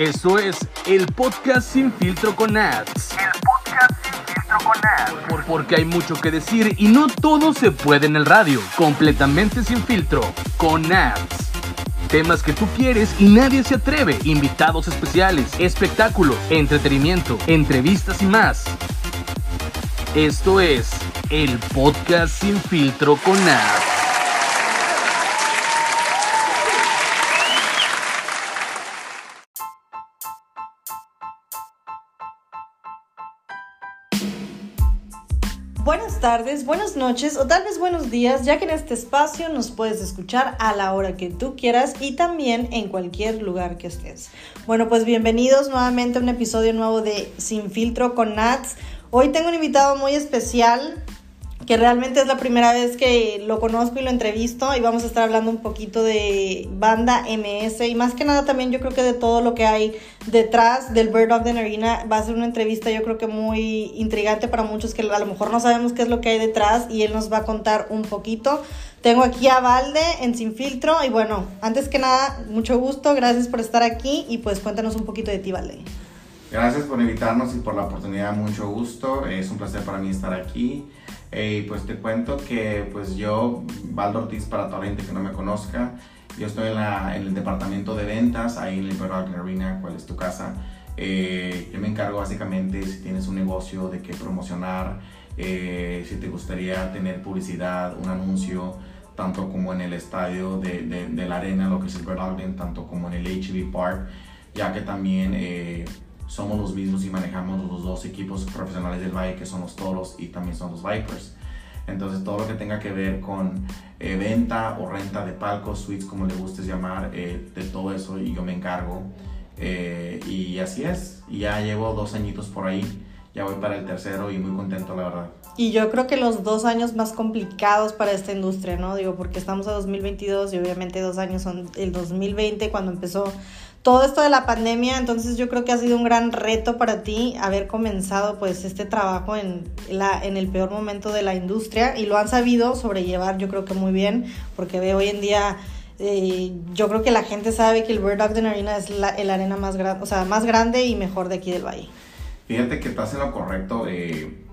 Eso es el podcast sin filtro con ads. El podcast sin filtro con ads. Por- porque hay mucho que decir y no todo se puede en el radio. Completamente sin filtro, con ads. Temas que tú quieres y nadie se atreve. Invitados especiales, espectáculos, entretenimiento, entrevistas y más. Esto es el podcast sin filtro con ads. Tardes, buenas noches o tal vez buenos días, ya que en este espacio nos puedes escuchar a la hora que tú quieras y también en cualquier lugar que estés. Bueno, pues bienvenidos nuevamente a un episodio nuevo de Sin Filtro con Nats. Hoy tengo un invitado muy especial que realmente es la primera vez que lo conozco y lo entrevisto y vamos a estar hablando un poquito de banda MS y más que nada también yo creo que de todo lo que hay detrás del Bird Dog Arena va a ser una entrevista yo creo que muy intrigante para muchos que a lo mejor no sabemos qué es lo que hay detrás y él nos va a contar un poquito. Tengo aquí a Valde en Sin Filtro y bueno, antes que nada, mucho gusto, gracias por estar aquí y pues cuéntanos un poquito de ti, Valde. Gracias por invitarnos y por la oportunidad, mucho gusto. Es un placer para mí estar aquí. Eh, y pues te cuento que pues yo, Valdo Ortiz, para toda la gente que no me conozca, yo estoy en, la- en el departamento de ventas, ahí en el Liberal Arena, cuál es tu casa. Eh, yo me encargo básicamente si tienes un negocio de qué promocionar, eh, si te gustaría tener publicidad, un anuncio, tanto como en el estadio de, de- de la arena, lo que es el Bird Ogden, tanto como en el HB Park, ya que también eh, somos los mismos y manejamos los dos equipos profesionales del Valle, que son los Toros y también son los Vipers. Entonces todo lo que tenga que ver con eh, venta o renta de palcos, suites, como le gustes llamar, eh, de todo eso y yo me encargo. Eh, y así es, y ya llevo dos añitos por ahí, ya voy para el tercero y muy contento la verdad. Y yo creo que los dos años más complicados para esta industria, ¿no? Digo, porque estamos a 2022 y obviamente dos años son el 2020 cuando empezó todo esto de la pandemia, entonces yo creo que ha sido un gran reto para ti haber comenzado pues este trabajo en, la, en el peor momento de la industria y lo han sabido sobrellevar yo creo que muy bien, porque hoy en día... eh, yo creo que la gente sabe que el Bird Ogden Arena es la, el arena más grande, o sea, más grande y mejor de aquí del valle. Fíjate que estás en lo correcto. eh,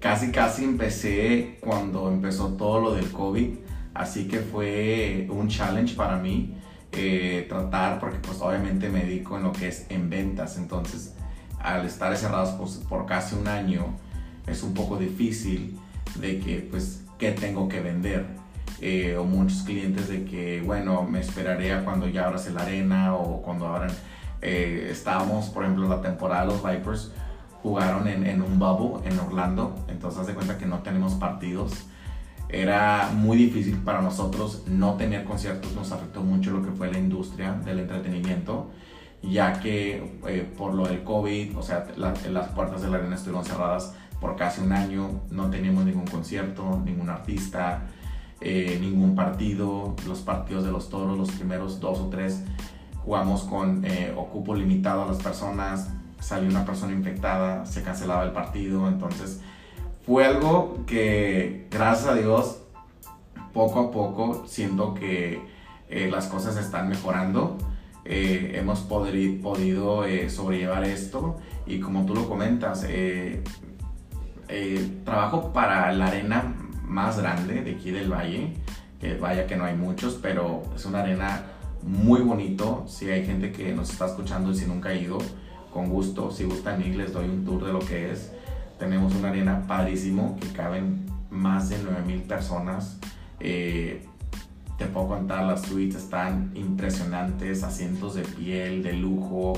casi, casi empecé cuando empezó todo lo del COVID. Así que fue un challenge para mí eh, tratar, porque pues obviamente me dedico en lo que es en ventas. Entonces, al estar cerrados por, por casi un año, es un poco difícil de que, pues, ¿qué tengo que vender? Eh, o muchos clientes de que, bueno, me esperaré a cuando ya abras la arena o cuando abran. eh, estábamos, por ejemplo, la temporada los Vipers, jugaron en, en un bubble en Orlando, entonces haz de cuenta que no tenemos partidos. Era muy difícil para nosotros no tener conciertos, nos afectó mucho lo que fue la industria del entretenimiento, ya que eh, por lo del COVID, o sea, la- las puertas de la arena estuvieron cerradas por casi un año, no teníamos ningún concierto, ningún artista, eh, ningún partido, los partidos de los toros, los primeros dos o tres, jugamos con eh, ocupo limitado a las personas, salió una persona infectada, se cancelaba el partido, entonces fue algo que gracias a Dios poco a poco siento que eh, las cosas están mejorando, Eh, hemos podido eh, sobrellevar esto y como tú lo comentas, trabajo para la arena más grande de aquí del valle, que vaya que no hay muchos, pero es una arena muy bonito, si hay gente que nos está escuchando y si nunca ha ido, con gusto, si gustan ir les doy un tour de lo que es. Tenemos una arena padrísimo que caben más de 9000 personas. Eh, te puedo contar, las suites están impresionantes, asientos de piel, de lujo.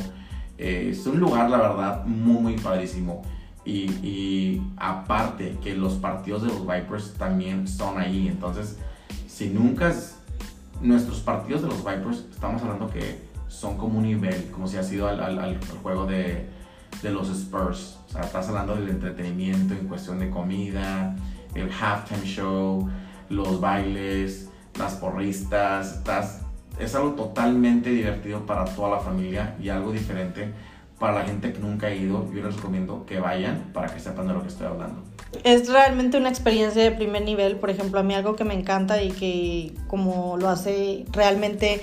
Eh, es un lugar, la verdad, muy, muy padrísimo. Y, aparte que los partidos de los Vipers también son ahí. Entonces, si nunca es- nuestros partidos de los Vipers, estamos hablando que son como un nivel, como si ha sido al- al juego de, de los Spurs. O sea, estás hablando del entretenimiento en cuestión de comida, el halftime show, los bailes, las porristas. Estás, es algo totalmente divertido para toda la familia y algo diferente para la gente que nunca ha ido. Yo les recomiendo que vayan para que sepan de lo que estoy hablando. Es realmente una experiencia de primer nivel, por ejemplo, a mí algo que me encanta y que como lo hace realmente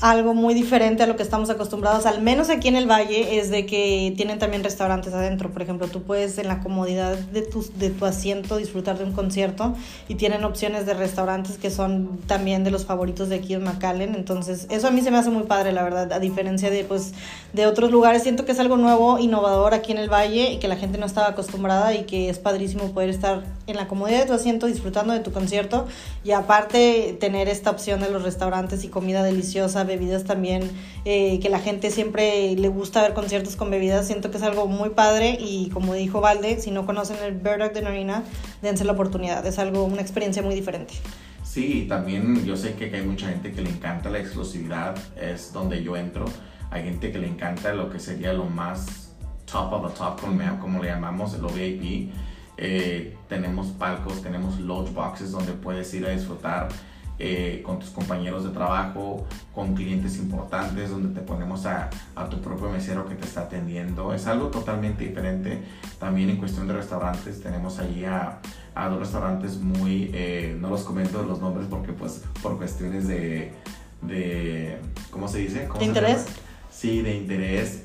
algo muy diferente a lo que estamos acostumbrados, al menos aquí en el Valle, es de que tienen también restaurantes adentro. Por ejemplo, tú puedes en la comodidad de tu, de tu asiento disfrutar de un concierto y tienen opciones de restaurantes que son también de los favoritos de aquí en McAllen. Entonces, eso a mí se me hace muy padre, la verdad, a diferencia de, pues, de otros lugares. Siento que es algo nuevo, innovador aquí en el Valle y que la gente no estaba acostumbrada y que es padrísimo poder estar en la comodidad de tu asiento disfrutando de tu concierto y aparte tener esta opción de los restaurantes y comida deliciosa bebidas también, eh, que la gente siempre le gusta ver conciertos con bebidas, siento que es algo muy padre y como dijo Valde, si no conocen el Bird de Arena, dense la oportunidad, es algo, una experiencia muy diferente. Sí, también yo sé que hay mucha gente que le encanta la exclusividad, es donde yo entro. Hay gente que le encanta lo que sería lo más top of the top, como, le llamamos, lo VIP. Eh, tenemos palcos, tenemos lodge boxes donde puedes ir a disfrutar eh, con tus compañeros de trabajo, con clientes importantes, donde te ponemos a, a, tu propio mesero que te está atendiendo. Es algo totalmente diferente. También en cuestión de restaurantes, tenemos allí a, a dos restaurantes muy, eh, no los comento los nombres porque pues por cuestiones de, de ¿cómo se dice? ¿Cómo ¿De interés? Sí, de interés.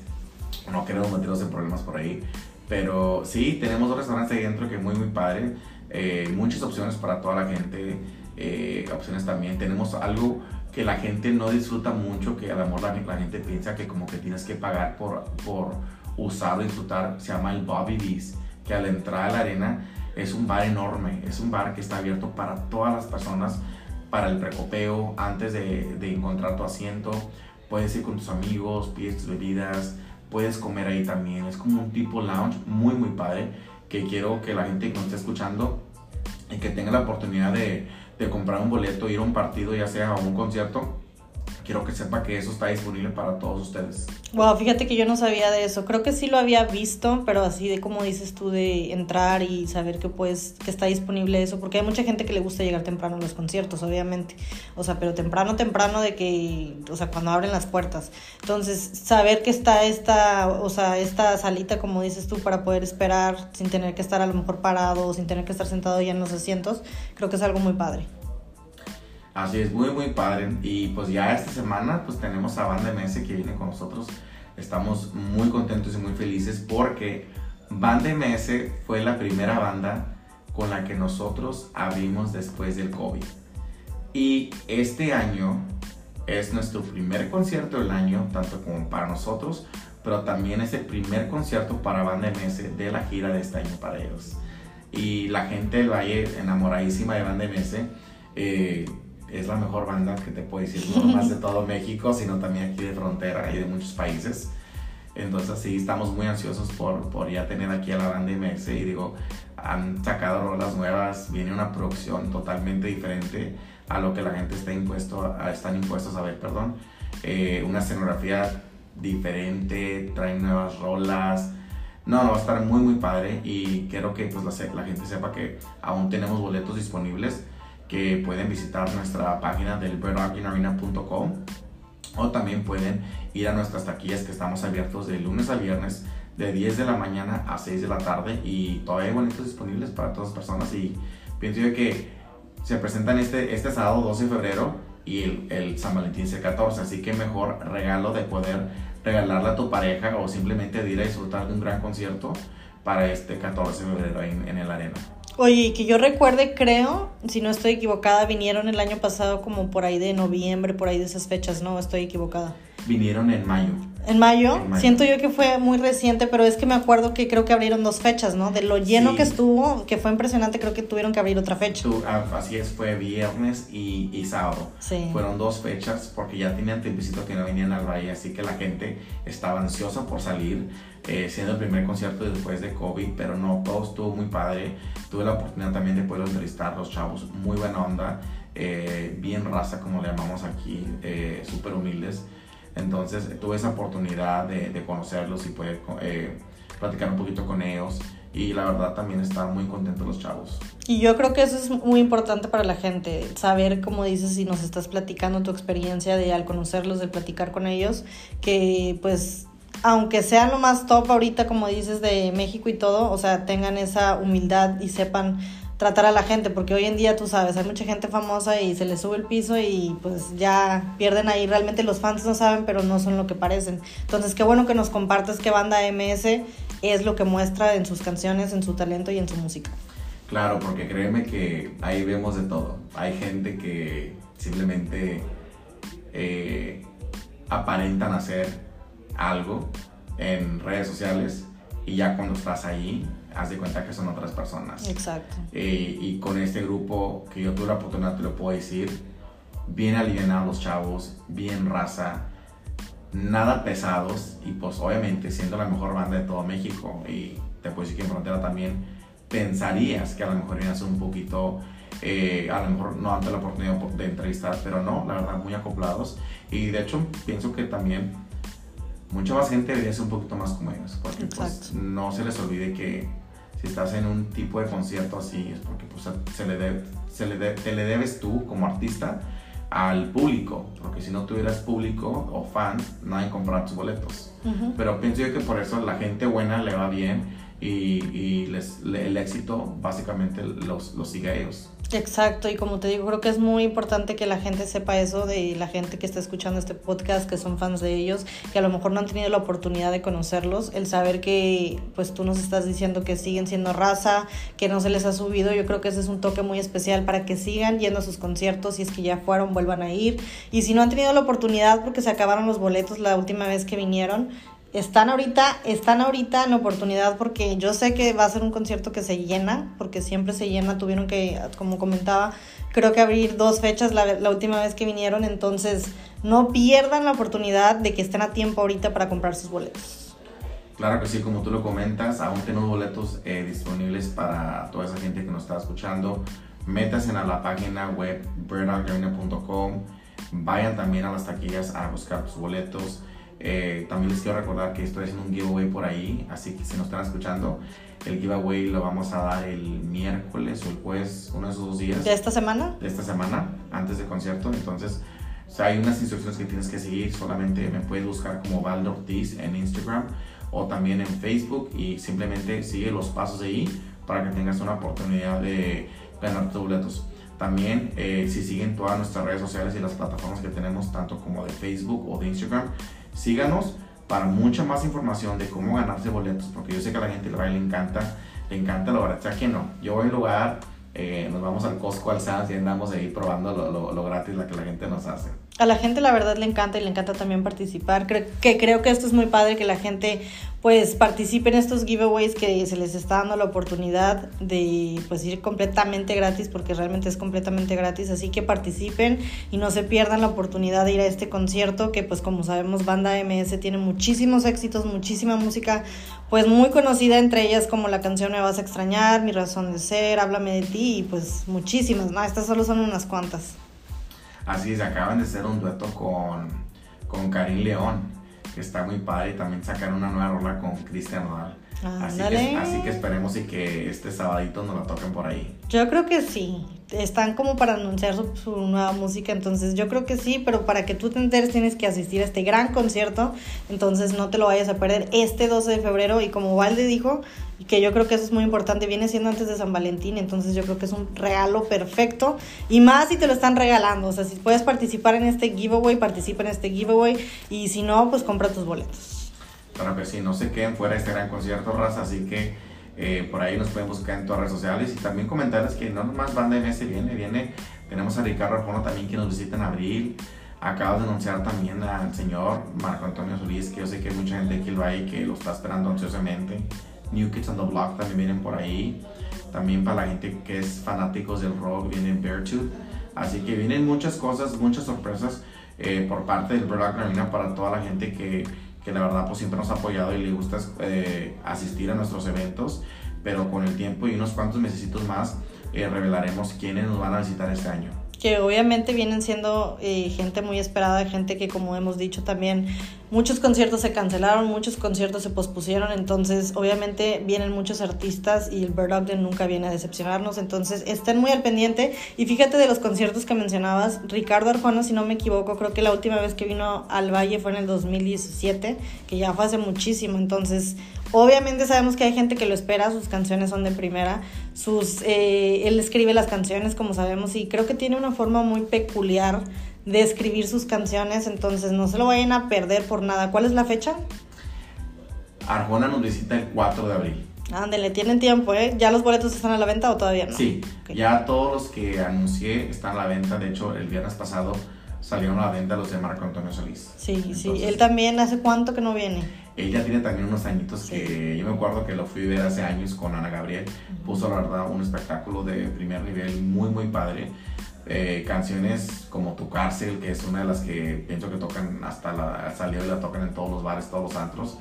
No queremos meternos en problemas por ahí. Pero sí, tenemos dos restaurantes ahí dentro que muy, muy padre. Eh, muchas opciones para toda la gente. Eh, opciones también. Tenemos algo que la gente no disfruta mucho, que a lo mejor la, gente piensa que como que tienes que pagar por, por usar o disfrutar, se llama el Bobby Bees, que al entrar a la arena es un bar enorme, es un bar que está abierto para todas las personas, para el precopeo, antes de, de encontrar tu asiento, puedes ir con tus amigos, pides tus bebidas, puedes comer ahí también, es como un tipo lounge muy muy padre, que quiero que la gente que nos esté escuchando y que tenga la oportunidad de de comprar un boleto, ir a un partido, ya sea a un concierto, quiero que sepa que eso está disponible para todos ustedes. Wow, fíjate que yo no sabía de eso. Creo que sí lo había visto, pero así de como dices tú de entrar y saber que pues que está disponible eso, porque hay mucha gente que le gusta llegar temprano a los conciertos, obviamente. O sea, pero temprano temprano de que, o sea, cuando abren las puertas. Entonces, saber que está esta, o sea, esta salita como dices tú para poder esperar sin tener que estar a lo mejor parado, sin tener que estar sentado ya en los asientos, creo que es algo muy padre. Así es, muy, muy padre. Y pues ya esta semana pues tenemos a Banda MS que viene con nosotros. Estamos muy contentos y muy felices porque Banda MS fue la primera banda con la que nosotros abrimos después del COVID. Y este año es nuestro primer concierto del año, tanto como para nosotros, pero también es el primer concierto para Banda MS de la gira de este año para ellos. Y la gente del Valle, enamoradísima de Banda MS, eh, es la mejor banda que te puedo decir, no más de todo México, sino también aquí de frontera y de muchos países. Entonces sí, estamos muy ansiosos por, por ya tener aquí a la banda MS y digo, han sacado rolas nuevas, viene una producción totalmente diferente a lo que la gente está impuesto a, están impuestos a ver, perdón. Eh, una escenografía diferente, traen nuevas rolas. No, va a estar muy muy padre y quiero que pues la, la gente sepa que aún tenemos boletos disponibles que pueden visitar nuestra página del birdrockingarena.com o también pueden ir a nuestras taquillas que estamos abiertos de lunes a viernes de 10 de la mañana a 6 de la tarde y todavía hay boletos disponibles para todas las personas y pienso yo que se presentan este, este sábado 12 de febrero y el, San Valentín es el 14, así que mejor regalo de poder regalarle a tu pareja o simplemente de ir a disfrutar de un gran concierto para este 14 de febrero en el arena. Oye, que yo recuerde, creo, si no estoy equivocada, vinieron el año pasado como por ahí de noviembre, por ahí de esas fechas, ¿no? Estoy equivocada. Vinieron en mayo. ¿En mayo? Siento yo que fue muy reciente, pero es que me acuerdo que creo que abrieron dos fechas, ¿no? De lo lleno que estuvo, que fue impresionante, creo que tuvieron que abrir otra fecha. Ah, así es, fue viernes y, y sábado. Sí. Fueron dos fechas porque ya tenían tiempecito que no venían al valle, así que la gente estaba ansiosa por salir, eh, siendo el primer concierto después de COVID, pero no, todo estuvo muy padre. Tuve la oportunidad también de poder entrevistar a los chavos, muy buena onda, eh, bien raza, como le llamamos aquí, eh, súper humildes. Entonces tuve esa oportunidad de, conocerlos y poder eh, platicar un poquito con ellos y la verdad también están muy contentos los chavos. Y yo creo que eso es muy importante para la gente, saber, como dices, si nos estás platicando tu experiencia de al conocerlos, de platicar con ellos, que pues aunque sea lo más top ahorita, como dices, de México y todo, o sea, tengan esa humildad y sepan tratar a la gente, porque hoy en día tú sabes, hay mucha gente famosa y se les sube el piso y pues ya pierden ahí, realmente los fans no saben, pero no son lo que parecen. Entonces, qué bueno que nos compartes que banda MS es lo que muestra en sus canciones, en su talento y en su música. Claro, porque créeme que ahí vemos de todo. Hay gente que simplemente eh, aparentan hacer algo en redes sociales y ya cuando estás ahí, haz de cuenta que son otras personas. Exacto. Eh, y con este grupo que yo tuve la oportunidad, te lo puedo decir, bien alivianados los chavos, bien raza, nada pesados y pues obviamente siendo la mejor banda de todo México y te puedo decir que en Frontera también pensarías que a lo mejor iban un poquito, eh, a lo mejor no ante la oportunidad de entrevistar, pero no, la verdad muy acoplados y de hecho pienso que también mucha más gente debería ser un poquito más como ellos, porque pues, no se les olvide que si estás en un tipo de concierto así es porque pues, se le debe, se le de- te le debes tú como artista al público, porque si no tuvieras público o fans, nadie comprará tus boletos. Pero pienso yo que por eso la gente buena le va bien y, y les, le- el éxito básicamente los, los sigue a ellos. Exacto, y como te digo, creo que es muy importante que la gente sepa eso de la gente que está escuchando este podcast, que son fans de ellos, que a lo mejor no han tenido la oportunidad de conocerlos, el saber que pues tú nos estás diciendo que siguen siendo raza, que no se les ha subido, yo creo que ese es un toque muy especial para que sigan yendo a sus conciertos, si es que ya fueron, vuelvan a ir, y si no han tenido la oportunidad porque se acabaron los boletos la última vez que vinieron, están ahorita, están ahorita en oportunidad porque yo sé que va a ser un concierto que se llena, porque siempre se llena, tuvieron que, como comentaba, creo que abrir dos fechas la, última vez que vinieron, entonces no pierdan la oportunidad de que estén a tiempo ahorita para comprar sus boletos. Claro que sí, como tú lo comentas, aún tenemos boletos eh, disponibles para toda esa gente que nos está escuchando. Métanse a la página web birddogarena.com. Vayan también a las taquillas a buscar tus boletos. Eh, también les quiero recordar que estoy haciendo un giveaway por ahí, así que si nos están escuchando, el giveaway lo vamos a dar el miércoles o el jueves, uno de esos dos días ¿De esta semana? de esta semana, antes del concierto. Entonces, o sea, hay unas instrucciones que tienes que seguir. Solamente me puedes buscar como Valdo Ortiz en Instagram o también en Facebook y simplemente sigue los pasos ahí para que tengas una oportunidad de ganar tus boletos. También, eh, si siguen todas nuestras redes sociales y las plataformas que tenemos, tanto como de Facebook o de Instagram, síganos para mucha más información de cómo ganarse boletos, porque yo sé que a la gente le, le encanta, le encanta lo barato. O sea, que no, yo voy a un lugar, eh, nos vamos al Costco, al Sam's y andamos ahí probando lo, lo, lo gratis la que la gente nos hace. A la gente la verdad le encanta y le encanta también participar. Creo que creo que esto es muy padre que la gente pues participe en estos giveaways que se les está dando la oportunidad de pues ir completamente gratis porque realmente es completamente gratis, así que participen y no se pierdan la oportunidad de ir a este concierto que pues como sabemos Banda MS tiene muchísimos éxitos, muchísima música pues muy conocida entre ellas como la canción Me vas a extrañar, Mi razón de ser, Háblame de ti y pues muchísimas, ¿no? Estas solo son unas cuantas. Así es, acaban de hacer un dueto con, con Karim León, que está muy padre, y también sacaron una nueva rola con Cristian Nodal. Así que, así que esperemos y que este sabadito nos la toquen por ahí. Yo creo que sí. Están como para anunciar su, su nueva música, entonces yo creo que sí, pero para que tú te enteres tienes que asistir a este gran concierto, entonces no te lo vayas a perder este 12 de febrero y como Valde dijo, que yo creo que eso es muy importante, viene siendo antes de San Valentín, entonces yo creo que es un regalo perfecto y más si te lo están regalando, o sea, si puedes participar en este giveaway, participa en este giveaway y si no, pues compra tus boletos. Claro que sí, no se queden fuera de este gran concierto, raza, así que eh, por ahí nos pueden buscar en todas las redes sociales y también comentarles que no nomás Banda MS viene, viene, tenemos a Ricardo Arjona también que nos visita en abril, acabo de anunciar también al señor Marco Antonio Solís, que yo sé que hay mucha gente que lo hay que lo está esperando ansiosamente, New Kids on the Block también vienen por ahí, también para la gente que es fanáticos del rock viene Beartooth, así que vienen muchas cosas, muchas sorpresas eh, por parte del Black Granina para toda la gente que que la verdad pues siempre nos ha apoyado y le gusta eh, asistir a nuestros eventos, pero con el tiempo y unos cuantos meses más eh, revelaremos quiénes nos van a visitar este año. Que obviamente vienen siendo eh, gente muy esperada, gente que como hemos dicho también muchos conciertos se cancelaron, muchos conciertos se pospusieron, entonces obviamente vienen muchos artistas y el Bird Ogden nunca viene a decepcionarnos, entonces estén muy al pendiente. Y fíjate de los conciertos que mencionabas, Ricardo Arjona, si no me equivoco, creo que la última vez que vino al Valle fue en el 2017, que ya fue hace muchísimo, entonces obviamente sabemos que hay gente que lo espera, sus canciones son de primera, sus, eh, él escribe las canciones como sabemos y creo que tiene una forma muy peculiar de escribir sus canciones, entonces no se lo vayan a perder por nada. ¿Cuál es la fecha? Arjona nos visita el 4 de abril. Ándele, tienen tiempo, ¿eh? ¿Ya los boletos están a la venta o todavía no? Sí, ya todos los que anuncié están a la venta. De hecho, el viernes pasado salieron a la venta los de Marco Antonio Solís. Sí, sí. Él también, ¿hace cuánto que no viene? Él ya tiene también unos añitos que yo me acuerdo que lo fui a ver hace años con Ana Gabriel. Puso la verdad un espectáculo de primer nivel muy muy padre. Eh, canciones como Tu cárcel, que es una de las que pienso que tocan hasta la salió y la tocan en todos los bares, todos los antros.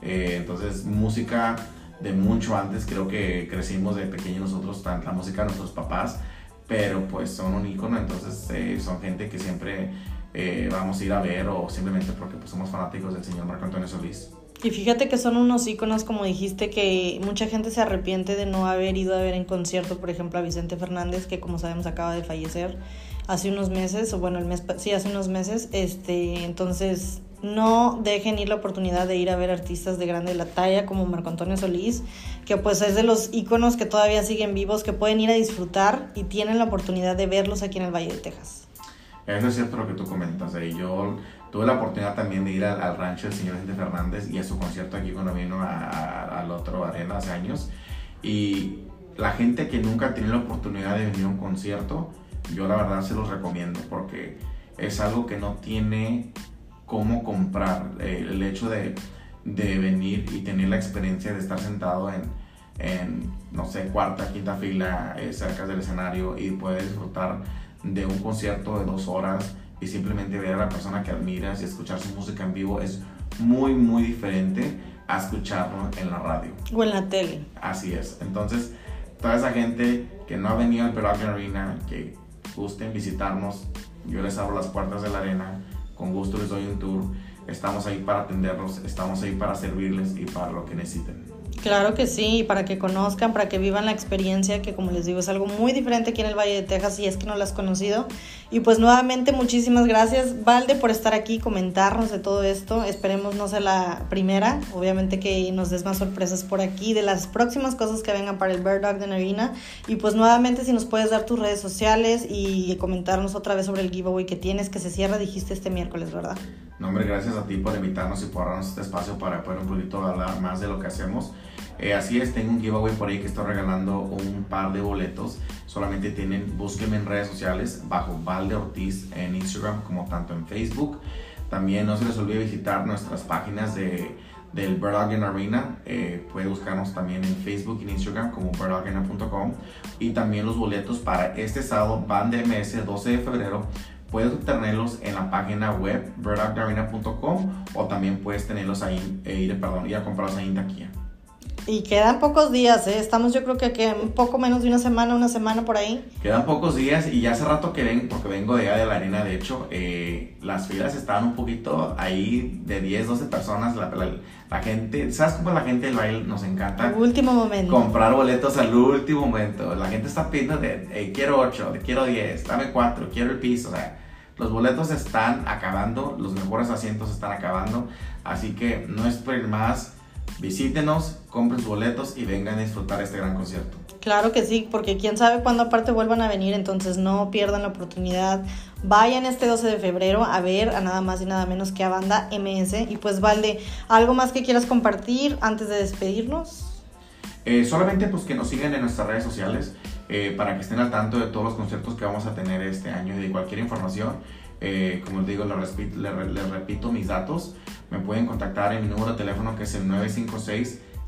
Eh, entonces música de mucho antes, creo que crecimos de pequeños nosotros, tan- la música de nuestros papás, pero pues son un ícono, entonces eh, son gente que siempre eh, vamos a ir a ver o simplemente porque pues, somos fanáticos del señor Marco Antonio Solís. Y fíjate que son unos íconos, como dijiste, que mucha gente se arrepiente de no haber ido a ver en concierto, por ejemplo, a Vicente Fernández, que como sabemos acaba de fallecer hace unos meses, o bueno, el mes, sí, hace unos meses, este, entonces no dejen ir la oportunidad de ir a ver artistas de grande la talla como Marco Antonio Solís, que pues es de los íconos que todavía siguen vivos, que pueden ir a disfrutar y tienen la oportunidad de verlos aquí en el Valle de Texas. Eso es cierto lo que tú comentas. Yo tuve la oportunidad también de ir al, rancho del señor Vicente Fernández y a su concierto aquí cuando vino a- al otro arena hace años. Y la gente que nunca tenido la oportunidad de venir a un concierto, yo la verdad se los recomiendo porque es algo que no tiene cómo comprar. Eh, el hecho de, venir y tener la experiencia de estar sentado en, en no sé, cuarta, quinta fila, eh, cerca del escenario y poder disfrutar de un concierto de dos horas y simplemente ver a la persona que admiras y escuchar su música en vivo es muy, muy diferente a escucharlo en la radio. O en la tele. Así es. Entonces, toda esa gente que no ha venido al Peruvian Arena, que gusten visitarnos, yo les abro las puertas de la arena, con gusto les doy un tour. Estamos ahí para atenderlos, estamos ahí para servirles y para lo que necesiten. Claro que sí, para que conozcan, para que vivan la experiencia, que como les digo es algo muy diferente aquí en el Valle de Texas si es que no la has conocido. Y pues nuevamente muchísimas gracias Valde por estar aquí, comentarnos de todo esto. Esperemos no sea la primera, obviamente que nos des más sorpresas por aquí de las próximas cosas que vengan para el Bird Dog de Arena. Y pues nuevamente si nos puedes dar tus redes sociales y comentarnos otra vez sobre el giveaway que tienes, que se cierra, dijiste este miércoles, ¿verdad? No, hombre, gracias a ti por invitarnos y por darnos este espacio para poder un poquito hablar más de lo que hacemos. Eh, así es, tengo un giveaway por ahí que estoy regalando un par de boletos. Solamente tienen, búsquenme en redes sociales bajo Valde Ortiz en Instagram como tanto en Facebook. También no se les olvide visitar nuestras páginas de, del Bird Dog Arena. Eh, puede buscarnos también en Facebook y en Instagram como birddogarena.com. Y también los boletos para este sábado van de MS 12 de febrero puedes obtenerlos en la página web birddogarena.com o también puedes tenerlos ahí, eh, perdón, ir a comprarlos ahí en taquilla. Y quedan pocos días, ¿eh? Estamos yo creo que, que un poco menos de una semana, una semana por ahí. Quedan pocos días y ya hace rato que ven, porque vengo de allá de la arena, de hecho, eh, las filas estaban un poquito ahí de 10, 12 personas. La, la- la gente, ¿sabes cómo la gente del baile nos encanta? Al último momento. comprar boletos al último momento. La gente está pidiendo de, "Hey, quiero 8, quiero 10, dame 4, quiero el piso. O sea, los boletos están acabando, los mejores asientos están acabando. Así que no esperen más. Visítenos, compren sus boletos y vengan a disfrutar este gran concierto. Claro que sí, porque quién sabe cuándo aparte vuelvan a venir, entonces no pierdan la oportunidad. Vayan este 12 de febrero a ver a nada más y nada menos que a banda MS. Y pues Valde, ¿algo más que quieras compartir antes de despedirnos? Eh, solamente pues que nos sigan en nuestras redes sociales eh, para que estén al tanto de todos los conciertos que vamos a tener este año y de cualquier información. Eh, como les digo, les repito, les les repito mis datos. Me pueden contactar en mi número de teléfono que es el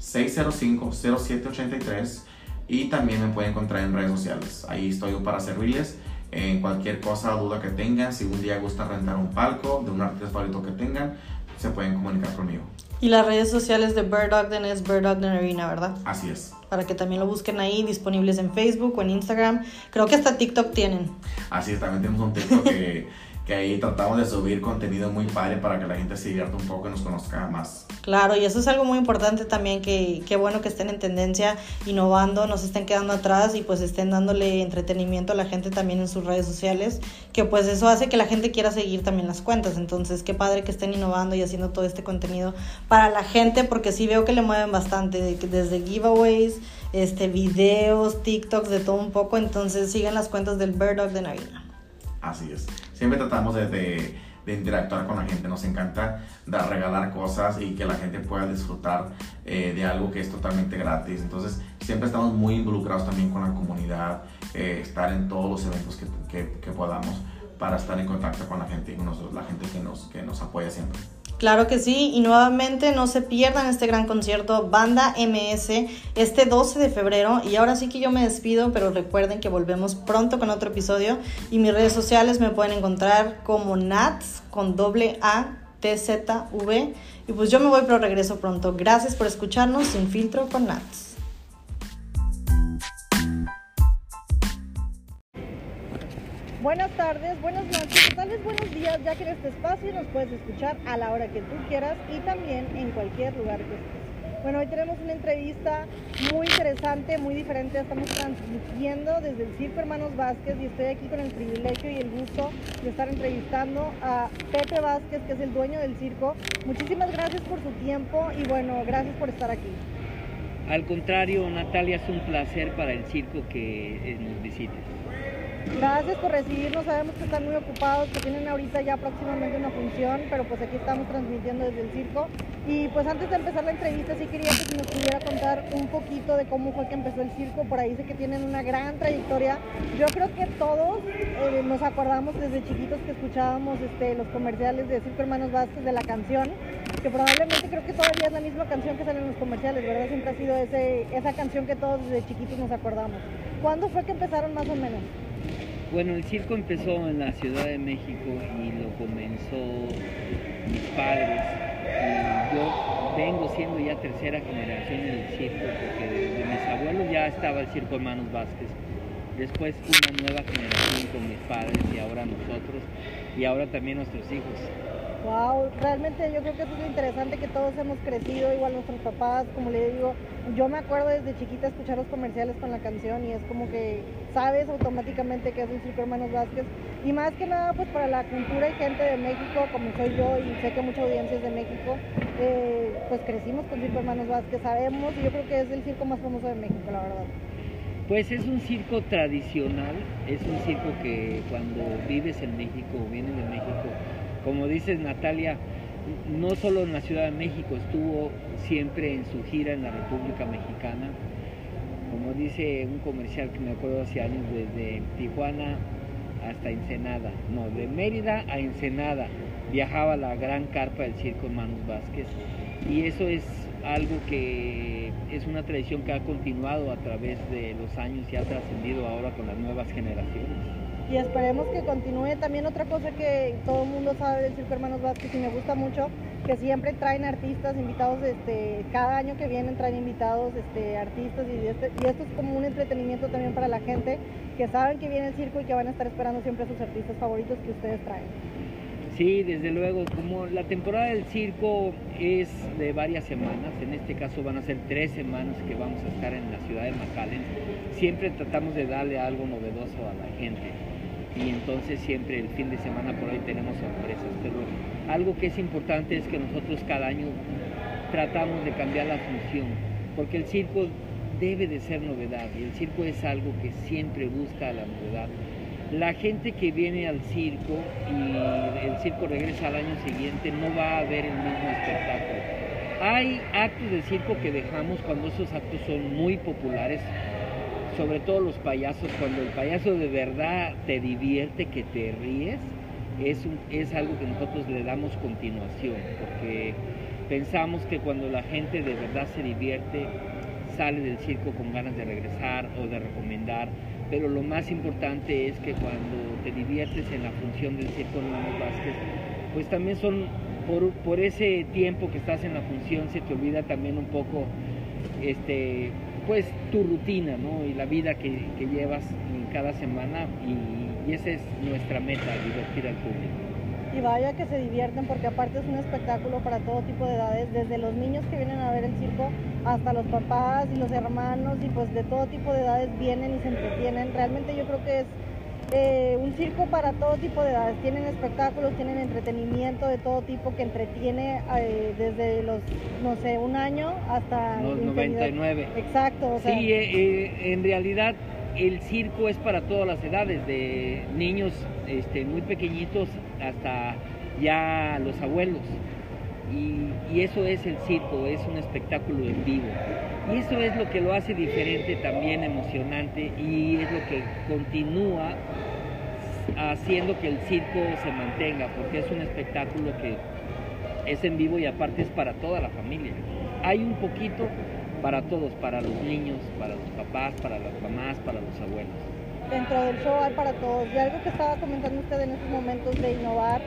956-605-0783 y también me pueden encontrar en redes sociales. Ahí estoy para servirles en cualquier cosa o duda que tengan. Si un día gustan rentar un palco de un artista favorito que tengan, se pueden comunicar conmigo. Y las redes sociales de Bird Ogden es Bird Ogden Arena, ¿verdad? Así es. Para que también lo busquen ahí, disponibles en Facebook o en Instagram. Creo que hasta TikTok tienen. Así es, también tenemos un TikTok que, que ahí tratamos de subir contenido muy padre para que la gente se divierta un poco y nos conozca más. Claro, y eso es algo muy importante también, que qué bueno que estén en tendencia, innovando, no se estén quedando atrás y pues estén dándole entretenimiento a la gente también en sus redes sociales, que pues eso hace que la gente quiera seguir también las cuentas. Entonces, qué padre que estén innovando y haciendo todo este contenido para la gente, porque sí veo que le mueven bastante, desde giveaways, este, videos, TikToks, de todo un poco. Entonces, sigan las cuentas del Bird Dog de Navidad. Así es. Siempre tratamos de, interactuar con la gente. Nos encanta dar, regalar cosas y que la gente pueda disfrutar eh, de algo que es totalmente gratis. Entonces, siempre estamos muy involucrados también con la comunidad, eh, estar en todos los eventos que, podamos para estar en contacto con la gente y con nosotros, la gente que nos, que nos apoya siempre. Claro que sí, y nuevamente no se pierdan este gran concierto Banda MS este 12 de febrero. Y ahora sí que yo me despido, pero recuerden que volvemos pronto con otro episodio. Y mis redes sociales me pueden encontrar como Nats con doble A T Z V. Y pues yo me voy, pero regreso pronto. Gracias por escucharnos sin filtro con Nats. Buenas tardes, buenas noches, tal vez buenos días, ya que en este espacio nos puedes escuchar a la hora que tú quieras y también en cualquier lugar que estés. Bueno, hoy tenemos una entrevista muy interesante, muy diferente. Estamos transmitiendo desde el Circo Hermanos Vázquez y estoy aquí con el privilegio y el gusto de estar entrevistando a Pepe Vázquez, que es el dueño del circo. Muchísimas gracias por su tiempo y bueno, gracias por estar aquí. Al contrario, Natalia, es un placer para el circo que nos visites. Gracias por recibirnos, sabemos que están muy ocupados, que tienen ahorita ya próximamente una función, pero pues aquí estamos transmitiendo desde el circo. Y pues antes de empezar la entrevista sí quería que nos pudiera contar un poquito de cómo fue que empezó el circo, por ahí sé que tienen una gran trayectoria. Yo creo que todos eh, nos acordamos desde chiquitos que escuchábamos este, los comerciales de Circo Hermanos Vázquez de la canción, que probablemente creo que todavía es la misma canción que sale en los comerciales, ¿verdad? Siempre ha sido ese, esa canción que todos desde chiquitos nos acordamos. ¿Cuándo fue que empezaron más o menos? Bueno, el circo empezó en la Ciudad de México y lo comenzó mis padres. Y yo vengo siendo ya tercera generación en el circo porque desde mis abuelos ya estaba el circo Hermanos Vázquez. Después una nueva generación con mis padres y ahora nosotros y ahora también nuestros hijos. Wow, realmente yo creo que eso es lo interesante que todos hemos crecido, igual nuestros papás, como le digo, yo me acuerdo desde chiquita escuchar los comerciales con la canción y es como que sabes automáticamente que es un circo Hermanos Vázquez y más que nada pues para la cultura y gente de México como soy yo y sé que mucha audiencia es de México, eh, pues crecimos con Circo Hermanos Vázquez, sabemos y yo creo que es el circo más famoso de México, la verdad. Pues es un circo tradicional, es un circo que cuando vives en México o vienes de México como dices Natalia, no solo en la Ciudad de México, estuvo siempre en su gira en la República Mexicana. Como dice un comercial que me acuerdo hace años, desde Tijuana hasta Ensenada, no, de Mérida a Ensenada. Viajaba la gran carpa del circo Hermanos Vázquez. Y eso es algo que es una tradición que ha continuado a través de los años y ha trascendido ahora con las nuevas generaciones y esperemos que continúe. También otra cosa que todo el mundo sabe del Circo Hermanos Vázquez y me gusta mucho, que siempre traen artistas invitados, este, cada año que vienen traen invitados, este, artistas y, este, y esto es como un entretenimiento también para la gente que saben que viene el circo y que van a estar esperando siempre a sus artistas favoritos que ustedes traen. Sí, desde luego, como la temporada del circo es de varias semanas, en este caso van a ser tres semanas que vamos a estar en la ciudad de McAllen, siempre tratamos de darle algo novedoso a la gente y entonces siempre el fin de semana por ahí tenemos sorpresas. Pero algo que es importante es que nosotros cada año tratamos de cambiar la función, porque el circo debe de ser novedad y el circo es algo que siempre busca la novedad. La gente que viene al circo y el circo regresa al año siguiente no va a ver el mismo espectáculo. Hay actos de circo que dejamos cuando esos actos son muy populares, sobre todo los payasos, cuando el payaso de verdad te divierte, que te ríes, es, es algo que nosotros le damos continuación, porque pensamos que cuando la gente de verdad se divierte, sale del circo con ganas de regresar o de recomendar, pero lo más importante es que cuando te diviertes en la función del circo Hermanos Vázquez, pues también son, por, por ese tiempo que estás en la función, se te olvida también un poco pues tu rutina, ¿no? Y la vida que, llevas cada semana y, y esa es nuestra meta, divertir al público. Y vaya que se divierten porque aparte es un espectáculo para todo tipo de edades, desde los niños que vienen a ver el circo hasta los papás y los hermanos y pues de todo tipo de edades vienen y se entretienen. Realmente yo creo que es eh, un circo para todo tipo de edades. Tienen espectáculos, tienen entretenimiento de todo tipo que entretiene eh, desde los, no sé, un año hasta... Los la infinidad. 99. Exacto. O sea, Sí, eh, en realidad el circo es para todas las edades, de niños este, muy pequeñitos hasta ya los abuelos. Y, eso es el circo, es un espectáculo en vivo. Y eso es lo que lo hace diferente, también emocionante, y es lo que continúa haciendo que el circo se mantenga, porque es un espectáculo que es en vivo y aparte es para toda la familia. Hay un poquito para todos, para los niños, para los papás, para las mamás, para los abuelos. dentro del show hay para todos. Y algo que estaba comentando usted en estos momentos de innovar,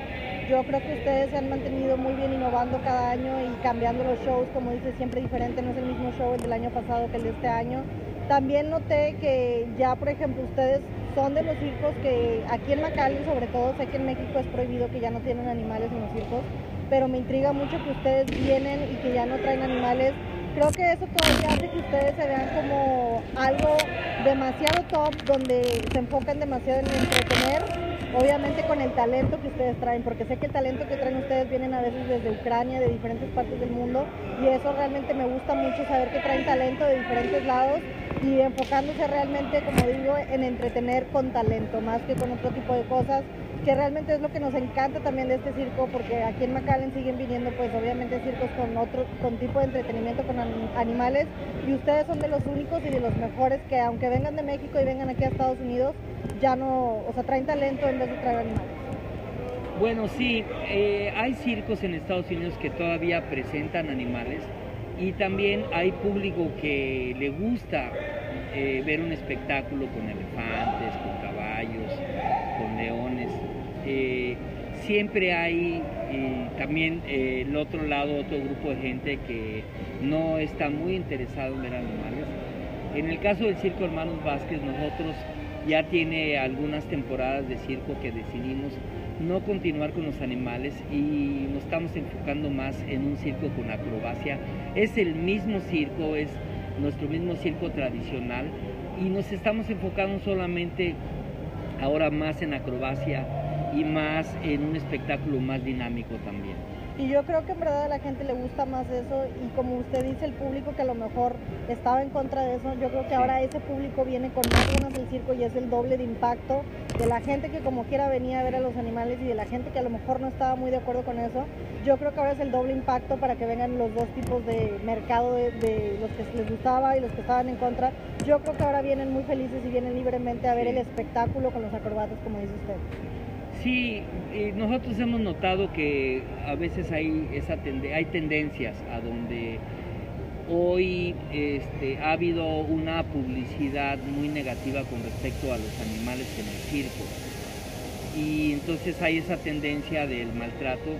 yo creo que ustedes se han mantenido muy bien innovando cada año y cambiando los shows, como dice, siempre diferente, no es el mismo show el del año pasado que el de este año. También noté que ya, por ejemplo, ustedes son de los circos que aquí en McAllen, sobre todo, sé que en México es prohibido que ya no tienen animales en los circos, pero me intriga mucho que ustedes vienen y que ya no traen animales. Creo que eso todavía hace que ustedes se vean como algo demasiado top, donde se enfocan demasiado en entretener, obviamente con el talento que ustedes traen, porque sé que el talento que traen ustedes vienen a veces desde Ucrania, de diferentes partes del mundo, y eso realmente me gusta mucho saber que traen talento de diferentes lados y enfocándose realmente, como digo, en entretener con talento, más que con otro tipo de cosas, que realmente es lo que nos encanta también de este circo, porque aquí en McAllen siguen viniendo, pues obviamente circos con otro con tipo de entretenimiento con anim- animales, y ustedes son de los únicos y de los mejores que aunque vengan de México y vengan aquí a Estados Unidos, ya no, o sea, traen talento en vez de traer animales. Bueno, sí, eh, hay circos en Estados Unidos que todavía presentan animales y también hay público que le gusta eh, ver un espectáculo con elefantes, con caballos, con leones. Eh, siempre hay eh, también eh, el otro lado, otro grupo de gente que no está muy interesado en ver animales. En el caso del Circo Hermanos Vázquez, nosotros ya tiene algunas temporadas de circo que decidimos no continuar con los animales y nos estamos enfocando más en un circo con acrobacia. Es el mismo circo, es nuestro mismo circo tradicional y nos estamos enfocando solamente ahora más en acrobacia y más en un espectáculo más dinámico también. Y yo creo que en verdad a la gente le gusta más eso y como usted dice, el público que a lo mejor estaba en contra de eso, yo creo que ahora ese público viene con más ganas del circo y es el doble de impacto de la gente que como quiera venía a ver a los animales y de la gente que a lo mejor no estaba muy de acuerdo con eso. Yo creo que ahora es el doble impacto para que vengan los dos tipos de mercado de, de los que les gustaba y los que estaban en contra. Yo creo que ahora vienen muy felices y vienen libremente a ver Sí. el espectáculo con los acrobatas, como dice usted. Sí, eh, nosotros hemos notado que a veces hay, esa tende- hay tendencias a donde hoy este, ha habido una publicidad muy negativa con respecto a los animales en el circo. Y entonces hay esa tendencia del maltrato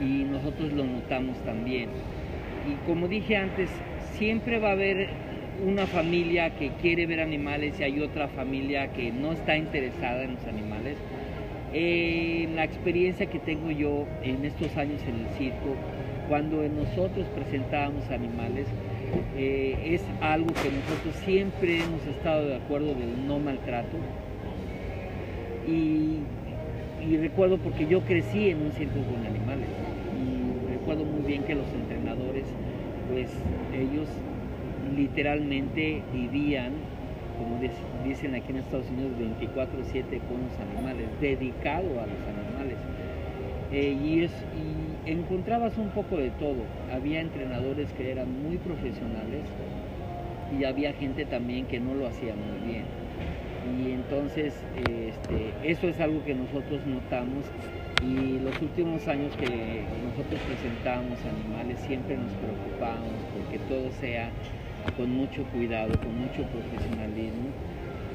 y nosotros lo notamos también. Y como dije antes, siempre va a haber una familia que quiere ver animales y hay otra familia que no está interesada en los animales. La experiencia que tengo yo en estos años en el circo, cuando nosotros presentábamos animales, eh, es algo que nosotros siempre hemos estado de acuerdo del no maltrato. Y, y recuerdo porque yo crecí en un circo con animales y recuerdo muy bien que los entrenadores, pues ellos literalmente vivían, como dic- dicen aquí en Estados Unidos, 24/7 con los animales, dedicado a los animales. Eh, y, es, y encontrabas un poco de todo. Había entrenadores que eran muy profesionales y había gente también que no lo hacía muy bien. Y entonces este, eso es algo que nosotros notamos y los últimos años que nosotros presentamos animales siempre nos preocupamos porque todo sea con mucho cuidado, con mucho profesionalismo.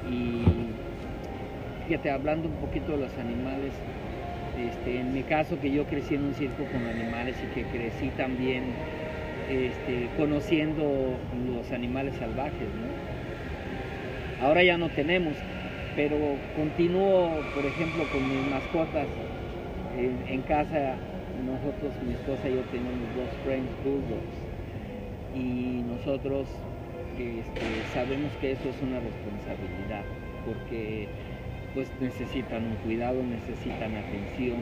Y fíjate, hablando un poquito de los animales, este, en mi caso que yo crecí en un circo con animales y que crecí también este, conociendo los animales salvajes. Ahora ya no tenemos, pero continúo, por ejemplo, con mis mascotas en, en casa. Nosotros, mi esposa y yo tenemos dos French Bulldogs y nosotros este, sabemos que eso es una responsabilidad porque pues necesitan un cuidado, necesitan atención.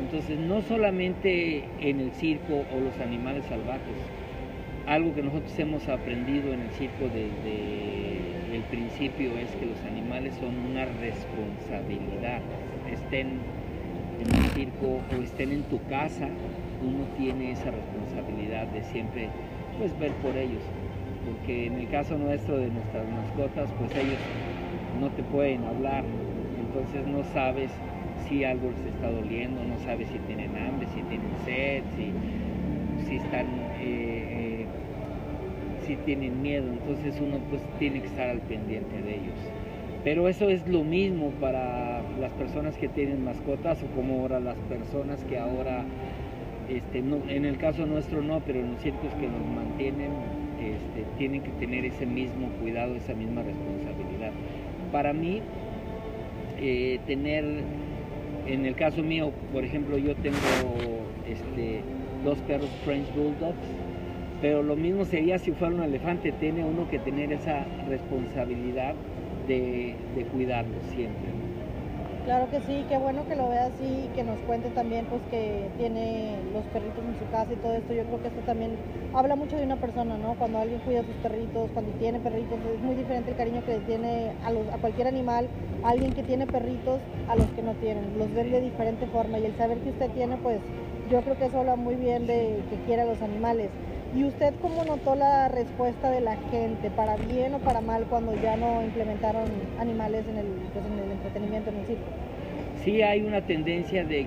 Entonces no solamente en el circo o los animales salvajes, algo que nosotros hemos aprendido en el circo desde el principio es que los animales son una responsabilidad, estén en el circo o estén en tu casa, uno tiene esa responsabilidad de siempre pues ver por ellos, porque en el caso nuestro de nuestras mascotas, pues ellos no te pueden hablar, entonces no sabes si algo les está doliendo, no sabes si tienen hambre, si tienen sed, si, si están, eh, eh, si tienen miedo, entonces uno pues tiene que estar al pendiente de ellos. Pero eso es lo mismo para las personas que tienen mascotas o como ahora las personas que ahora este, en el caso nuestro no, pero en los circos que nos mantienen este, tienen que tener ese mismo cuidado, esa misma responsabilidad. Para mí, eh, tener, en el caso mío, por ejemplo, yo tengo este, dos perros French Bulldogs, pero lo mismo sería si fuera un elefante, tiene uno que tener esa responsabilidad de, de cuidarlo siempre. Claro que sí, qué bueno que lo vea así y que nos cuente también pues que tiene los perritos en su casa y todo esto. Yo creo que esto también habla mucho de una persona, ¿no? Cuando alguien cuida a sus perritos, cuando tiene perritos, es muy diferente el cariño que le tiene a, cualquier animal, a alguien que tiene perritos a los que no tienen. Los ven de diferente forma y el saber que usted tiene, pues yo creo que eso habla muy bien de que quiere a los animales. ¿Y usted cómo notó la respuesta de la gente, para bien o para mal, cuando ya no implementaron animales en el, pues, en el entretenimiento, en el circo? Sí hay una tendencia de,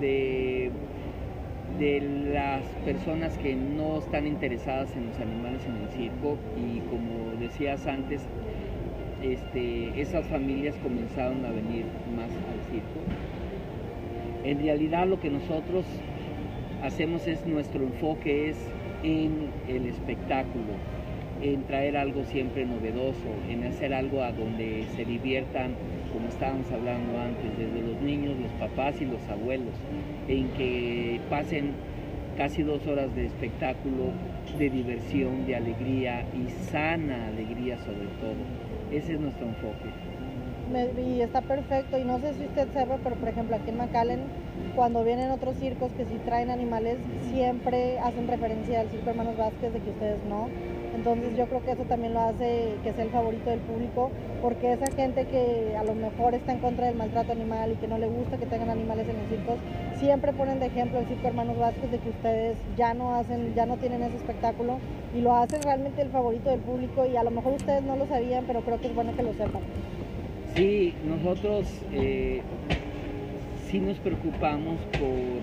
de, las personas que no están interesadas en los animales en el circo y como decías antes, este, esas familias comenzaron a venir más al circo. En realidad lo que nosotros hacemos es nuestro enfoque es en el espectáculo, en traer algo siempre novedoso, en hacer algo a donde se diviertan, como estábamos hablando antes, desde los niños, los papás y los abuelos, en que pasen casi dos horas de espectáculo, de diversión, de alegría y sana alegría sobre todo. Ese es nuestro enfoque. y está perfecto, y no sé si usted sabe, pero por ejemplo aquí en McAllen cuando vienen otros circos que si traen animales, siempre hacen referencia al Circo Hermanos Vázquez de que ustedes no. Entonces yo creo que eso también lo hace que sea el favorito del público, porque esa gente que a lo mejor está en contra del maltrato animal y que no le gusta que tengan animales en los circos, siempre ponen de ejemplo el Circo Hermanos Vázquez de que ustedes ya no hacen, ya no tienen ese espectáculo y lo hacen realmente el favorito del público y a lo mejor ustedes no lo sabían, pero creo que es bueno que lo sepan. Sí, nosotros eh, sí nos preocupamos por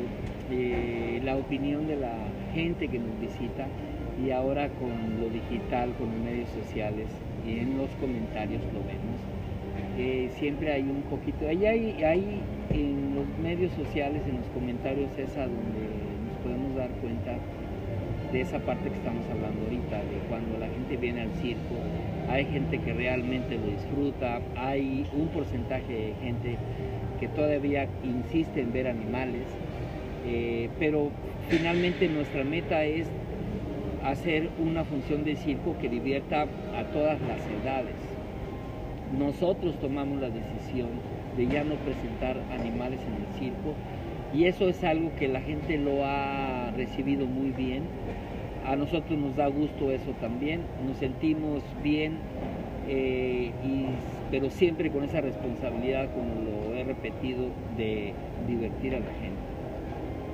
eh, la opinión de la gente que nos visita y ahora con lo digital, con los medios sociales y en los comentarios lo vemos. Eh, siempre hay un poquito, ahí hay, en los medios sociales, en los comentarios es a donde nos podemos dar cuenta de esa parte que estamos hablando ahorita, de cuando la gente viene al circo, hay gente que realmente lo disfruta, hay un porcentaje de gente que todavía insiste en ver animales, eh, pero finalmente nuestra meta es hacer una función de circo que divierta a todas las edades. Nosotros tomamos la decisión de ya no presentar animales en el circo y eso es algo que la gente lo ha recibido muy bien. A nosotros nos da gusto eso también, nos sentimos bien eh, y pero siempre con esa responsabilidad, como lo he repetido, de divertir a la gente.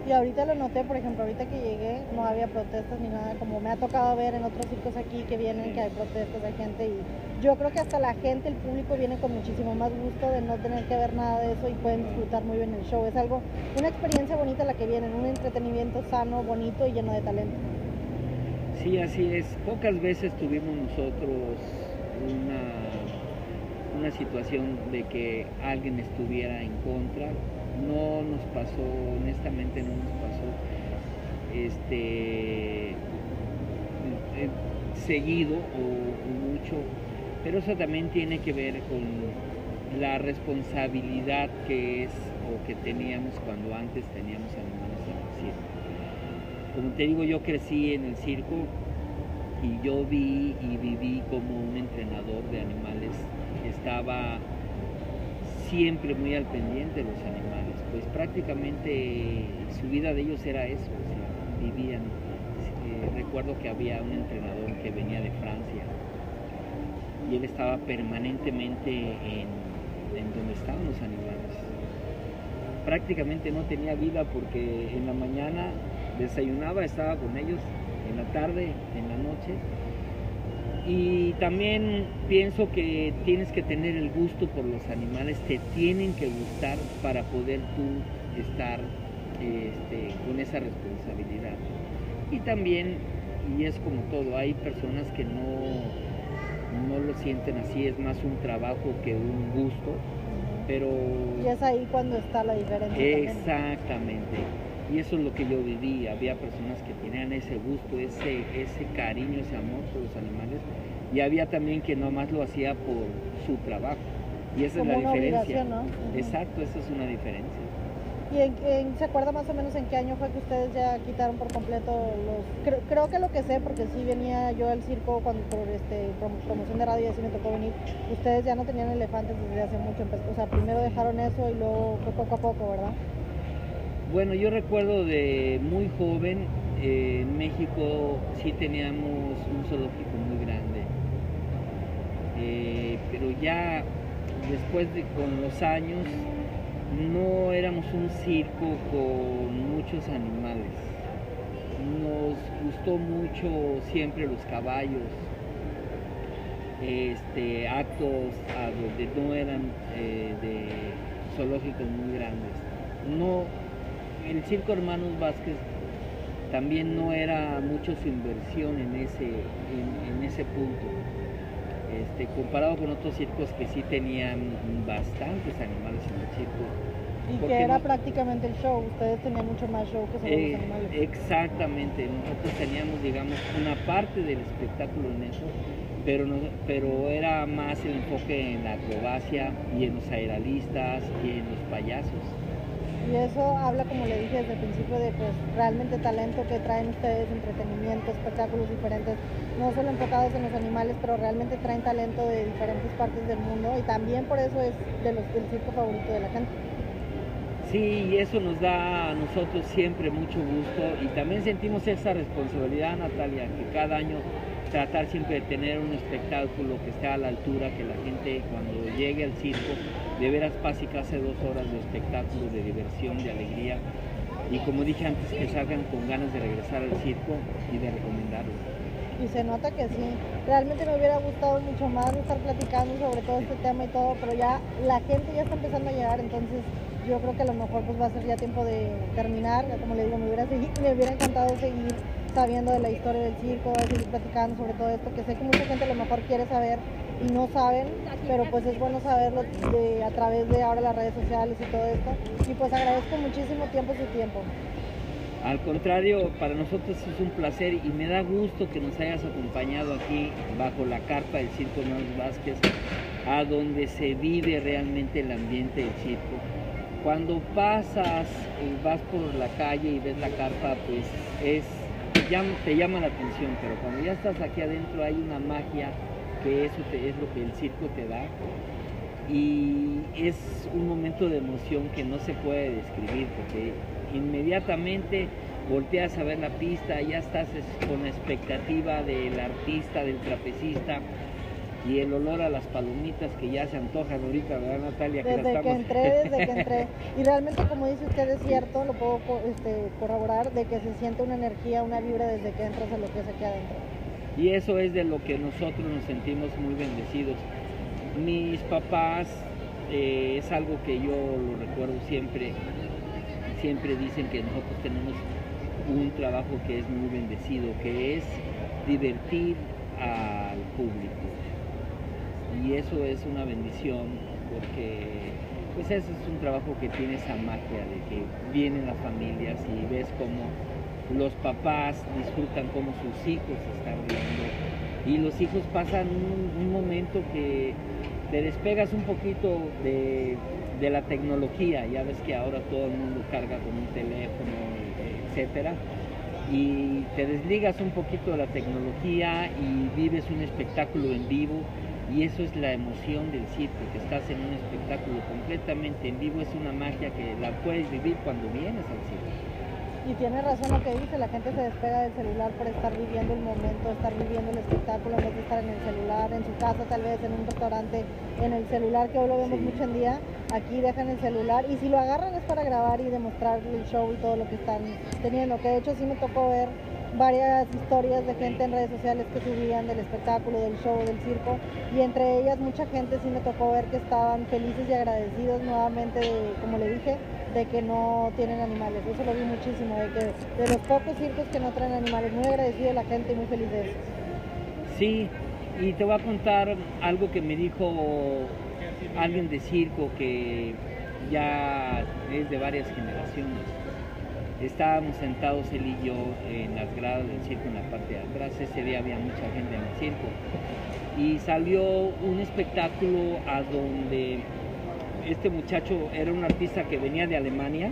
Y ahorita lo noté, por ejemplo, ahorita que llegué no había protestas ni nada, como me ha tocado ver en otros circos aquí que vienen, que hay protestas, hay gente y yo creo que hasta la gente, el público viene con muchísimo más gusto de no tener que ver nada de eso y pueden disfrutar muy bien el show. Es algo, una experiencia bonita la que viene, un entretenimiento sano, bonito y lleno de talento. Sí, así es. Pocas veces tuvimos nosotros una una situación de que alguien estuviera en contra. No nos pasó, honestamente no nos pasó este eh, seguido o, mucho, pero eso también tiene que ver con la responsabilidad que es o que teníamos cuando antes teníamos animales en el circo. Como te digo, yo crecí en el circo y yo vi y viví como un entrenador de animales. Estaba siempre muy al pendiente de los animales, pues prácticamente su vida de ellos era eso, vivían. Eh, recuerdo que había un entrenador que venía de Francia y él estaba permanentemente en, en donde estaban los animales. Prácticamente no tenía vida porque en la mañana desayunaba, estaba con ellos, en la tarde, en la noche. Y también pienso que tienes que tener el gusto por los animales, te tienen que gustar para poder tú estar este, con esa responsabilidad. Y también, y es como todo, hay personas que no, no lo sienten así, es más un trabajo que un gusto, pero... Y es ahí cuando está la diferencia. también. Y eso es lo que yo viví. Había personas que tenían ese gusto, ese, ese cariño, ese amor por los animales. Y había también que nomás lo hacía por su trabajo. Y esa Como es una la diferencia. obligación, ¿no? Ujú. Exacto, esa es una diferencia. ¿Y en, en- se acuerda más o menos en qué año fue que ustedes ya quitaron por completo los... Creo, creo que lo que sé, porque sí venía yo al circo cuando, por este, prom- promoción de radio y así me tocó venir. Ustedes ya no tenían elefantes desde hace mucho. empe- O sea, primero dejaron eso y luego fue poco a poco, ¿verdad? Bueno, yo recuerdo de muy joven, eh, en México sí teníamos un zoológico muy grande. Eh, pero ya después de con los años no éramos un circo con muchos animales. Nos gustó mucho siempre los caballos, este, actos a donde no eran eh, de zoológicos muy grandes. No, el circo Hermanos Vázquez también no era mucho su inversión en ese, en, en ese punto. Este, comparado con otros circos que sí tenían bastantes animales en el circo. Y ¿Por que era no? prácticamente el show. Ustedes tenían mucho más show que solo Eh, los animales. exactamente, nosotros teníamos, digamos, una parte del espectáculo en eso, pero, no, pero era más el enfoque en la acrobacia y en los aeralistas y en los payasos. Y eso habla, como le dije desde el principio, de pues realmente talento que traen ustedes, entretenimiento, espectáculos diferentes, no solo enfocados en los animales, pero realmente traen talento de diferentes partes del mundo y también por eso es de los, del circo favorito de la gente. Sí, y eso nos da a nosotros siempre mucho gusto y también sentimos esa responsabilidad, Natalia, que cada año tratar siempre de tener un espectáculo que esté a la altura, que la gente cuando llegue al circo de veras pase casi dos horas de espectáculo, de diversión, de alegría y como dije antes, que salgan con ganas de regresar al circo y de recomendarlo. Y se nota que sí. Realmente me hubiera gustado mucho más estar platicando sobre todo este tema y todo, pero ya la gente ya está empezando a llegar, entonces yo creo que a lo mejor pues va a ser ya tiempo de terminar. Como le digo, me hubiera, segui- me hubiera encantado seguir sabiendo de la historia del circo, seguir platicando sobre todo esto, que sé que mucha gente a lo mejor quiere saber no saben, pero pues es bueno saberlo de, a través de ahora las redes sociales y todo esto. Y pues agradezco muchísimo tiempo su tiempo. Al contrario, para nosotros es un placer y me da gusto que nos hayas acompañado aquí bajo la carpa del Circo Hermanos Vázquez, a donde se vive realmente el ambiente del circo. Cuando pasas y vas por la calle y ves la carpa, pues es, te llama la atención, pero cuando ya estás aquí adentro hay una magia que eso te- es lo que el circo te da y es un momento de emoción que no se puede describir porque inmediatamente volteas a ver la pista, ya estás es- con la expectativa del artista, del trapecista y el olor a las palomitas que ya se antojan ahorita, ¿verdad Natalia? Desde que entré, desde que entré. Y realmente, como dice usted, es cierto, lo puedo este, corroborar, de que se siente una energía, una vibra desde que entras a lo que es aquí adentro. Y eso es de lo que nosotros nos sentimos muy bendecidos. Mis papás, eh, es algo que yo lo recuerdo siempre, siempre dicen que nosotros tenemos un trabajo que es muy bendecido, que es divertir al público. Y eso es una bendición porque pues eso es un trabajo que tiene esa magia de que vienen las familias y ves cómo los papás disfrutan cómo sus hijos están viendo. Y los hijos pasan un, momento que te despegas un poquito de, de la tecnología, ya ves que ahora todo el mundo carga con un teléfono, etcétera, y te desligas un poquito de la tecnología y vives un espectáculo en vivo. Y eso es la emoción del circo, que estás en un espectáculo completamente en vivo, es una magia que la puedes vivir cuando vienes al circo. Y tiene razón lo que dice, la gente se despega del celular por estar viviendo el momento, estar viviendo el espectáculo en vez de estar en el celular, en su casa tal vez, en un restaurante, en el celular, que hoy lo vemos Sí. mucho en día, aquí dejan el celular y si lo agarran es para grabar y demostrar el show y todo lo que están teniendo, que de hecho sí me tocó ver varias historias de gente en redes sociales que subían del espectáculo, del show, del circo y entre ellas mucha gente sí me tocó ver que estaban felices y agradecidos nuevamente, de, como le dije, de que no tienen animales. Eso lo vi muchísimo, de que de los pocos circos que no traen animales, muy agradecido la gente y muy feliz de eso. Sí, y te voy a contar algo que me dijo alguien de circo que ya es de varias generaciones. Estábamos sentados él y yo en las gradas del circo en la parte de atrás. Ese día había mucha gente en el circo. Y salió un espectáculo a donde este muchacho era un artista que venía de Alemania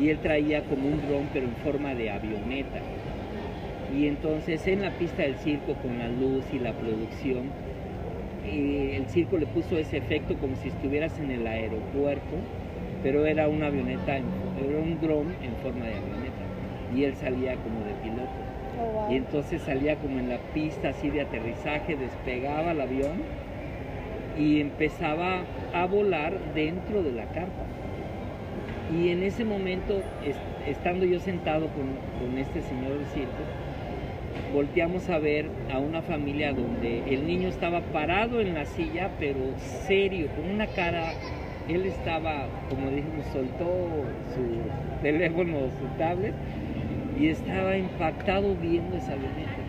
y él traía como un dron pero en forma de avioneta. Y entonces en la pista del circo con la luz y la producción, eh, el circo le puso ese efecto como si estuvieras en el aeropuerto, pero era una avioneta, era un dron en forma de avioneta. Y él salía como de piloto. Oh, wow. Y entonces salía como en la pista así de aterrizaje, despegaba el avión y empezaba a volar dentro de la carpa. Y en ese momento, es- estando yo sentado con, con este señor del circo, volteamos a ver a una familia donde el niño estaba parado en la silla, pero serio, con una cara, él estaba, como dijimos, soltó su teléfono, su tablet, y estaba impactado viendo esa avioneta.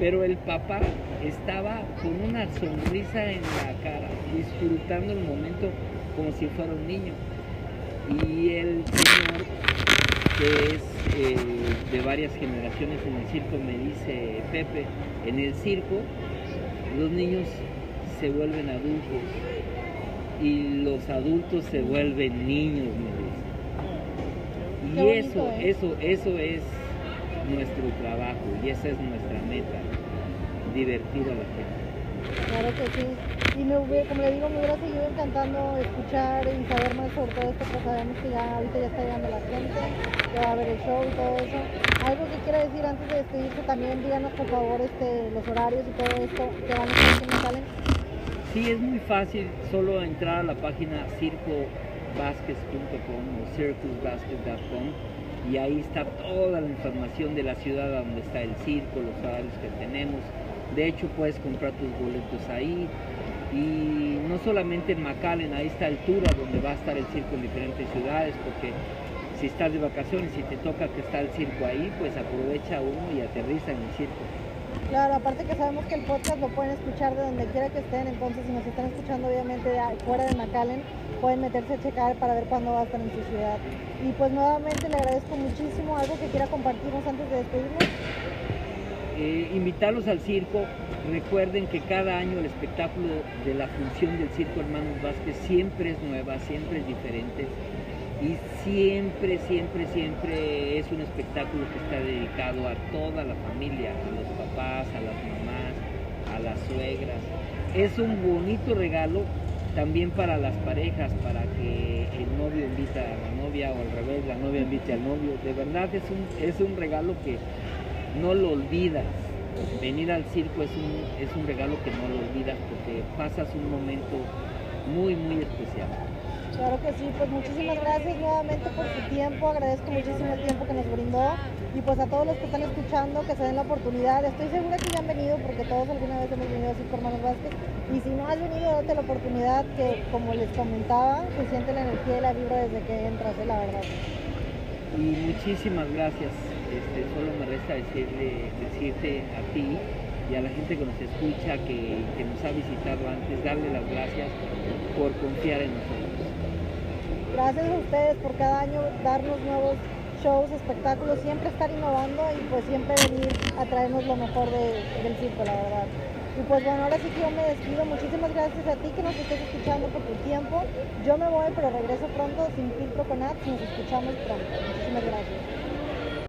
Pero el papá estaba con una sonrisa en la cara, disfrutando el momento como si fuera un niño. Y el señor, que es eh, de varias generaciones en el circo, me dice, Pepe, en el circo los niños se vuelven adultos y los adultos se vuelven niños, me dice. Y eso, ¿eh? eso, eso es nuestro trabajo y esa es nuestra meta, divertir a la gente. Claro que sí. Y me hubiera, como le digo, me hubiera seguido encantando escuchar y saber más sobre todo esto, pero sabemos que ya ahorita ya está llegando la gente, que va a ver el show y todo eso. Algo que quiera decir antes de despedirse también, díganos por favor este, los horarios y todo esto que van a estar en Talent. Sí, es muy fácil, solo entrar a la página circobasques.com o circusbasques.com y ahí está toda la información de la ciudad donde está el circo, los horarios que tenemos. De hecho, puedes comprar tus boletos ahí y no solamente en McAllen, ahí está el tour a donde va a estar el circo en diferentes ciudades porque si estás de vacaciones y te toca que está el circo ahí, pues aprovecha uno y aterriza en el circo. Claro, aparte que sabemos que el podcast lo pueden escuchar de donde quiera que estén, entonces si nos están escuchando obviamente fuera de McAllen, pueden meterse a checar para ver cuándo va a estar en su ciudad. Y pues nuevamente le agradezco muchísimo algo que quiera compartirnos antes de despedirnos. Eh, invitarlos al circo. Recuerden que cada año el espectáculo de la función del Circo Hermanos Vázquez siempre es nueva, siempre es diferente y siempre, siempre, siempre es un espectáculo que está dedicado a toda la familia, a los papás, a las mamás, a las suegras. Es un bonito regalo también para las parejas, para que el novio invita a la novia o al revés, la novia invite al novio. De verdad es un, es un regalo que no lo olvidas. Venir al circo es un, es un regalo que no lo olvidas porque pasas un momento muy, muy especial. Claro que sí, pues muchísimas gracias nuevamente por su tiempo, agradezco muchísimo el tiempo que nos brindó y pues a todos los que están escuchando que se den la oportunidad, estoy segura que ya han venido porque todos alguna vez hemos venido así por Hermanos Vázquez y si no has venido, date la oportunidad que como les comentaba, se siente la energía y la vibra desde que entras, eh, la verdad. Y muchísimas gracias. Este, solo me resta decirle, decirte a ti y a la gente que nos escucha, que, nos ha visitado antes, darle las gracias por confiar en nosotros. Gracias a ustedes por cada año darnos nuevos shows, espectáculos, siempre estar innovando y pues siempre venir a traernos lo mejor de- del circo, la verdad. Y pues bueno, ahora sí que yo me despido. Muchísimas gracias a ti que nos estés escuchando por tu tiempo. Yo me voy, pero regreso pronto sin filtro con ads. Nos escuchamos pronto. Muchísimas gracias.